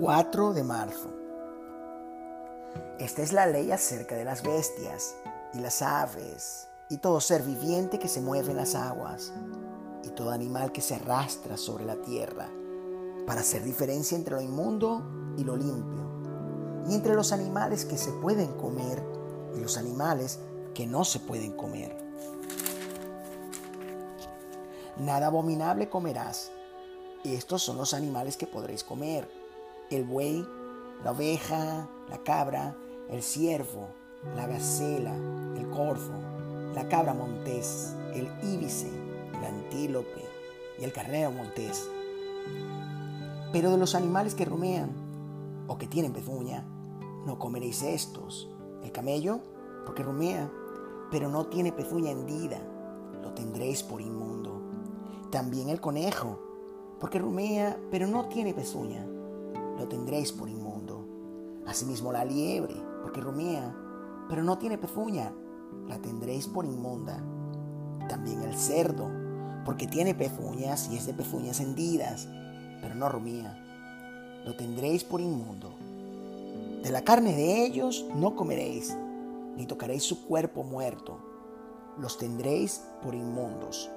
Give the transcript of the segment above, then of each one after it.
4 de marzo. Esta es la ley acerca de las bestias y las aves y todo ser viviente que se mueve en las aguas y todo animal que se arrastra sobre la tierra, para hacer diferencia entre lo inmundo y lo limpio, y entre los animales que se pueden comer y los animales que no se pueden comer. Nada abominable comerás. Estos son los animales que podréis comer el buey, la oveja, la cabra, el ciervo, la gacela, el corzo, la cabra montés, el íbice, el antílope y el carnero montés. Pero de los animales que rumean o que tienen pezuña, no comeréis estos. El camello, porque rumea, pero no tiene pezuña hendida, lo tendréis por inmundo. También el conejo, porque rumea, pero no tiene pezuña, lo tendréis por inmundo. Asimismo la liebre, porque rumea, pero no tiene pezuña, la tendréis por inmunda. También el cerdo, porque tiene pezuñas y es de pezuñas hendidas, pero no rumía, lo tendréis por inmundo. De la carne de ellos no comeréis, ni tocaréis su cuerpo muerto, los tendréis por inmundos.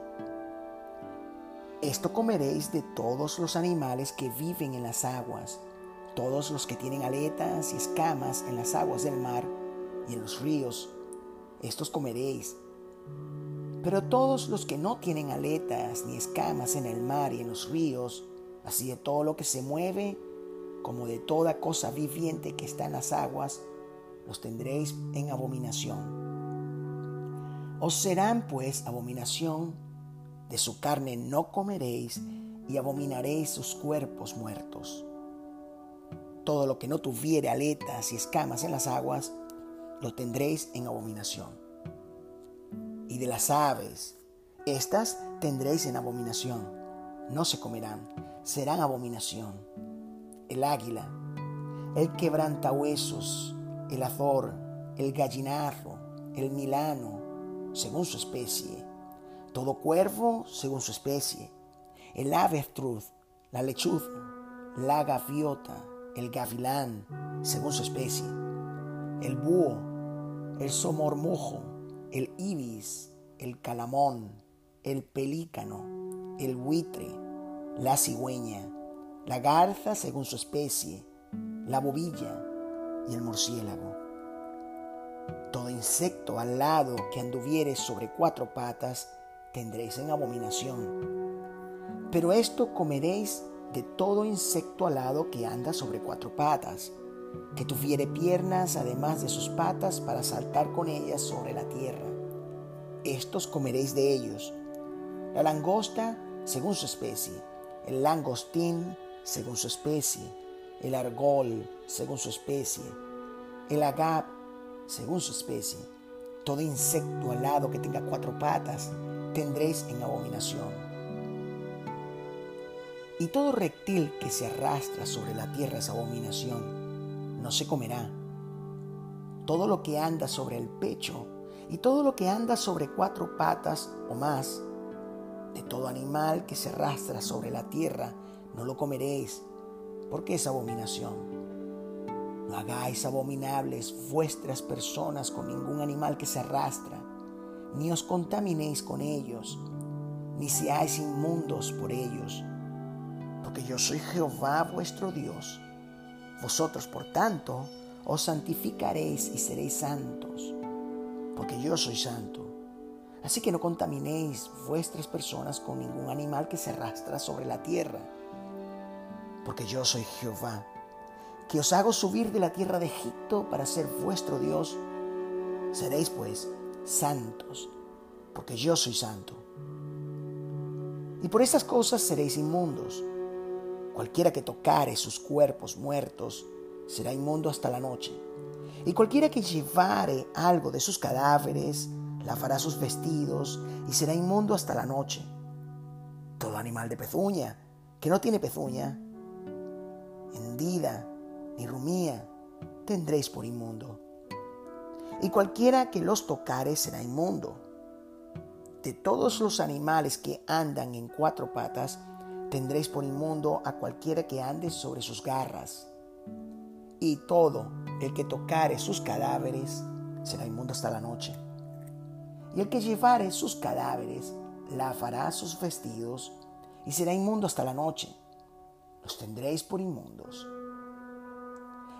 Esto comeréis de todos los animales que viven en las aguas, todos los que tienen aletas y escamas en las aguas del mar y en los ríos, estos comeréis. Pero todos los que no tienen aletas ni escamas en el mar y en los ríos, así de todo lo que se mueve, como de toda cosa viviente que está en las aguas, los tendréis en abominación. Os serán pues abominación, de su carne no comeréis y abominaréis sus cuerpos muertos. Todo lo que no tuviere aletas y escamas en las aguas, lo tendréis en abominación. Y de las aves, estas tendréis en abominación. No se comerán, serán abominación. El águila, el quebrantahuesos, el azor, el gallinarro, el milano, según su especie. Todo cuervo según su especie. El avestruz, la lechuza, la gaviota, el gavilán, según su especie, el búho, el somormujo, el ibis, el calamón, el pelícano, el buitre, la cigüeña, la garza según su especie, la bobilla y el murciélago. Todo insecto alado que anduviere sobre cuatro patas tendréis en abominación. Pero esto comeréis de todo insecto alado que anda sobre cuatro patas, que tuviere piernas además de sus patas para saltar con ellas sobre la tierra. Estos comeréis de ellos. La langosta según su especie, el langostín según su especie, el argol según su especie, el agap según su especie. Todo insecto alado que tenga cuatro patas tendréis en abominación y todo reptil que se arrastra sobre la tierra es abominación, no se comerá. Todo lo que anda sobre el pecho y todo lo que anda sobre cuatro patas o más, de todo animal que se arrastra sobre la tierra, no lo comeréis, porque es abominación. No hagáis abominables vuestras personas con ningún animal que se arrastra, ni os contaminéis con ellos, ni seáis inmundos por ellos porque yo soy Jehová vuestro Dios. Vosotros, por tanto, os santificaréis y seréis santos, porque yo soy santo. Así que no contaminéis vuestras personas con ningún animal que se arrastra sobre la tierra, porque yo soy Jehová, que os hago subir de la tierra de Egipto para ser vuestro Dios. Seréis pues santos, porque yo soy santo. Y por estas cosas seréis inmundos Cualquiera que tocare sus cuerpos muertos será inmundo hasta la noche. Y cualquiera que llevare algo de sus cadáveres lavará sus vestidos y será inmundo hasta la noche. Todo animal de pezuña, que no tiene pezuña, hendida ni rumía, tendréis por inmundo. Y cualquiera que los tocare será inmundo. De todos los animales que andan en cuatro patas, tendréis por inmundo a cualquiera que ande sobre sus garras. y todo el que tocare sus cadáveres será inmundo hasta la noche. Y el que llevare sus cadáveres lavará sus vestidos y será inmundo hasta la noche. Los tendréis por inmundos.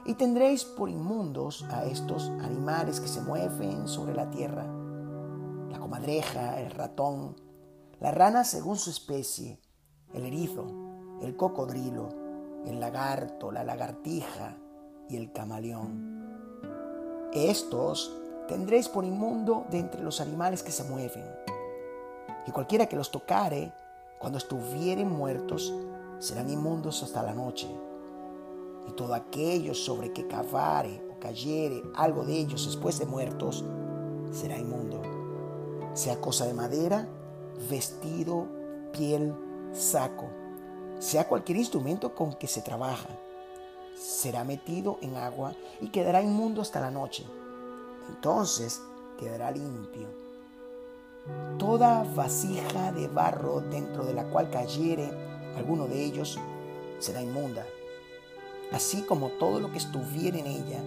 Y tendréis por inmundos a estos animales que se mueven sobre la tierra, la comadreja, el ratón, la rana según su especie, el erizo, el cocodrilo, el lagarto, la lagartija y el camaleón. Estos tendréis por inmundo de entre los animales que se mueven. Y cualquiera que los tocare, cuando estuvieren muertos, serán inmundos hasta la noche. Y todo aquello sobre que cavare o cayere algo de ellos después de muertos, será inmundo. Sea cosa de madera, vestido, piel, saco, sea cualquier instrumento con que se trabaja, será metido en agua y quedará inmundo hasta la noche. Entonces quedará limpio. Toda vasija de barro dentro de la cual cayere alguno de ellos será inmunda, así como todo lo que estuviera en ella,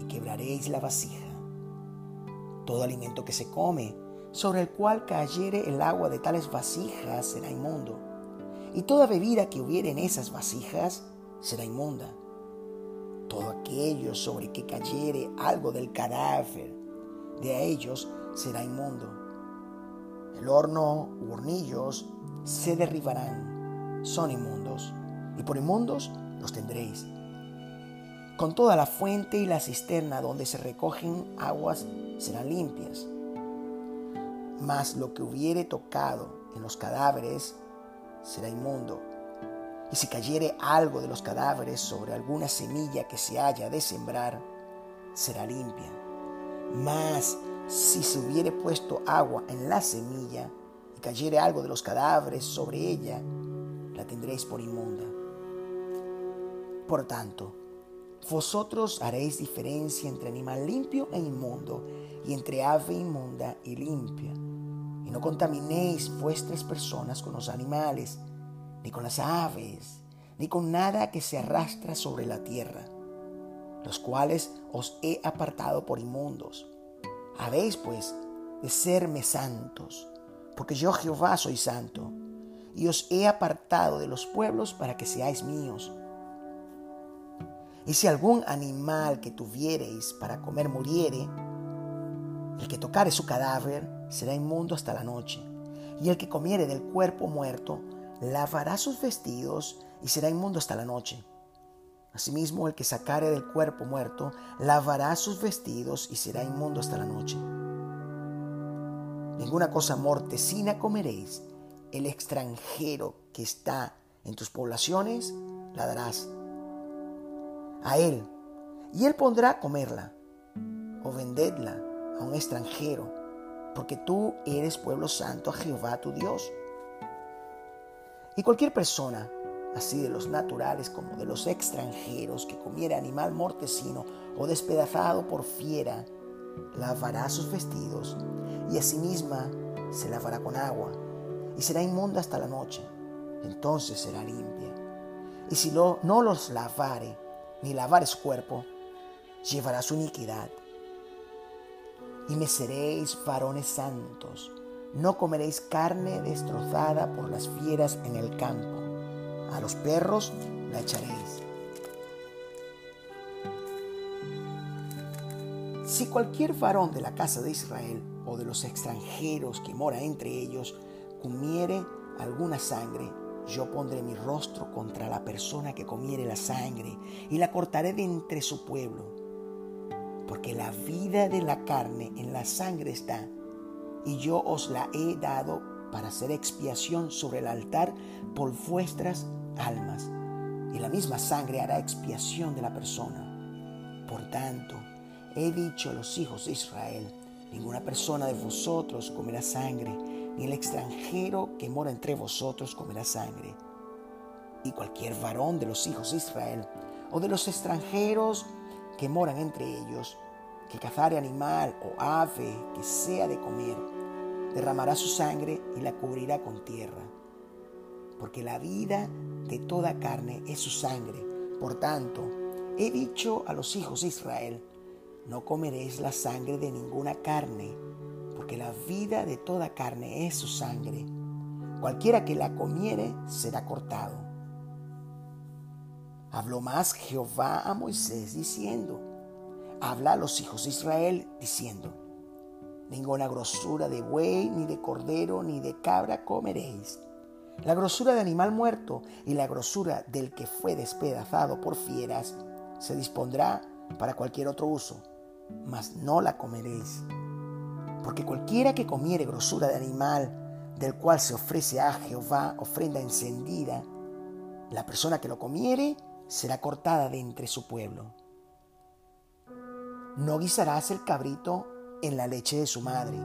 y quebraréis la vasija. Todo alimento que se come, sobre el cual cayere el agua de tales vasijas, será inmundo, y toda bebida que hubiere en esas vasijas será inmunda. Todo aquello sobre que cayere algo del cadáver de ellos será inmundo. El horno u hornillos se derribarán, son inmundos, y por inmundos los tendréis. Con toda la fuente y la cisterna donde se recogen aguas serán limpias. Mas lo que hubiere tocado en los cadáveres será inmundo y si cayere algo de los cadáveres sobre alguna semilla que se haya de sembrar, será limpia. Mas si se hubiere puesto agua en la semilla y cayere algo de los cadáveres sobre ella, la tendréis por inmunda. Por tanto, vosotros haréis diferencia entre animal limpio e inmundo, y entre ave inmunda y limpia. Y no contaminéis vuestras personas con los animales, ni con las aves, ni con nada que se arrastra sobre la tierra, los cuales os he apartado por inmundos. Habéis pues de serme santos, porque yo Jehová soy santo, y os he apartado de los pueblos para que seáis míos. Y si algún animal que tuviereis para comer muriere, el que tocare su cadáver será inmundo hasta la noche, y el que comiere del cuerpo muerto lavará sus vestidos y será inmundo hasta la noche. Asimismo, el que sacare del cuerpo muerto, lavará sus vestidos y será inmundo hasta la noche. Ninguna cosa mortecina comeréis. El extranjero que está en tus poblaciones, la darás a él, y él pondrá a comerla, o vendedla a un extranjero, porque tú eres pueblo santo a Jehová tu Dios. Y cualquier persona, así de los naturales como de los extranjeros, que comiera animal mortecino o despedazado por fiera, lavará sus vestidos y asimisma se lavará con agua y será inmunda hasta la noche. Entonces será limpia. Y si no los lavare, ni lavare su cuerpo, llevará su iniquidad. Y me seréis varones santos no comeréis carne destrozada por las fieras en el campo. A los perros la echaréis. Si cualquier varón de la casa de Israel o de los extranjeros que mora entre ellos comiere alguna sangre, yo pondré mi rostro contra la persona que comiere la sangre y la cortaré de entre su pueblo. Porque la vida de la carne en la sangre está, y yo os la he dado para hacer expiación sobre el altar por vuestras almas. Y la misma sangre hará expiación de la persona. Por tanto, he dicho a los hijos de Israel, ninguna persona de vosotros comerá sangre, ni el extranjero que mora entre vosotros comerá sangre. Y cualquier varón de los hijos de Israel o de los extranjeros que moran entre ellos, que cazare animal o ave que sea de comer, derramará su sangre y la cubrirá con tierra. Porque la vida de toda carne es su sangre. Por tanto, he dicho a los hijos de Israel, no comeréis la sangre de ninguna carne, porque la vida de toda carne es su sangre. Cualquiera que la comiere será cortado. Habló más Jehová a Moisés diciendo, habla a los hijos de Israel diciendo, ninguna grosura de buey, ni de cordero, ni de cabra comeréis. La grosura de animal muerto y la grosura del que fue despedazado por fieras se dispondrá para cualquier otro uso, mas no la comeréis. Porque cualquiera que comiere grosura de animal del cual se ofrece a Jehová ofrenda encendida, la persona que lo comiere será cortada de entre su pueblo. No guisarás el cabrito en la leche de su madre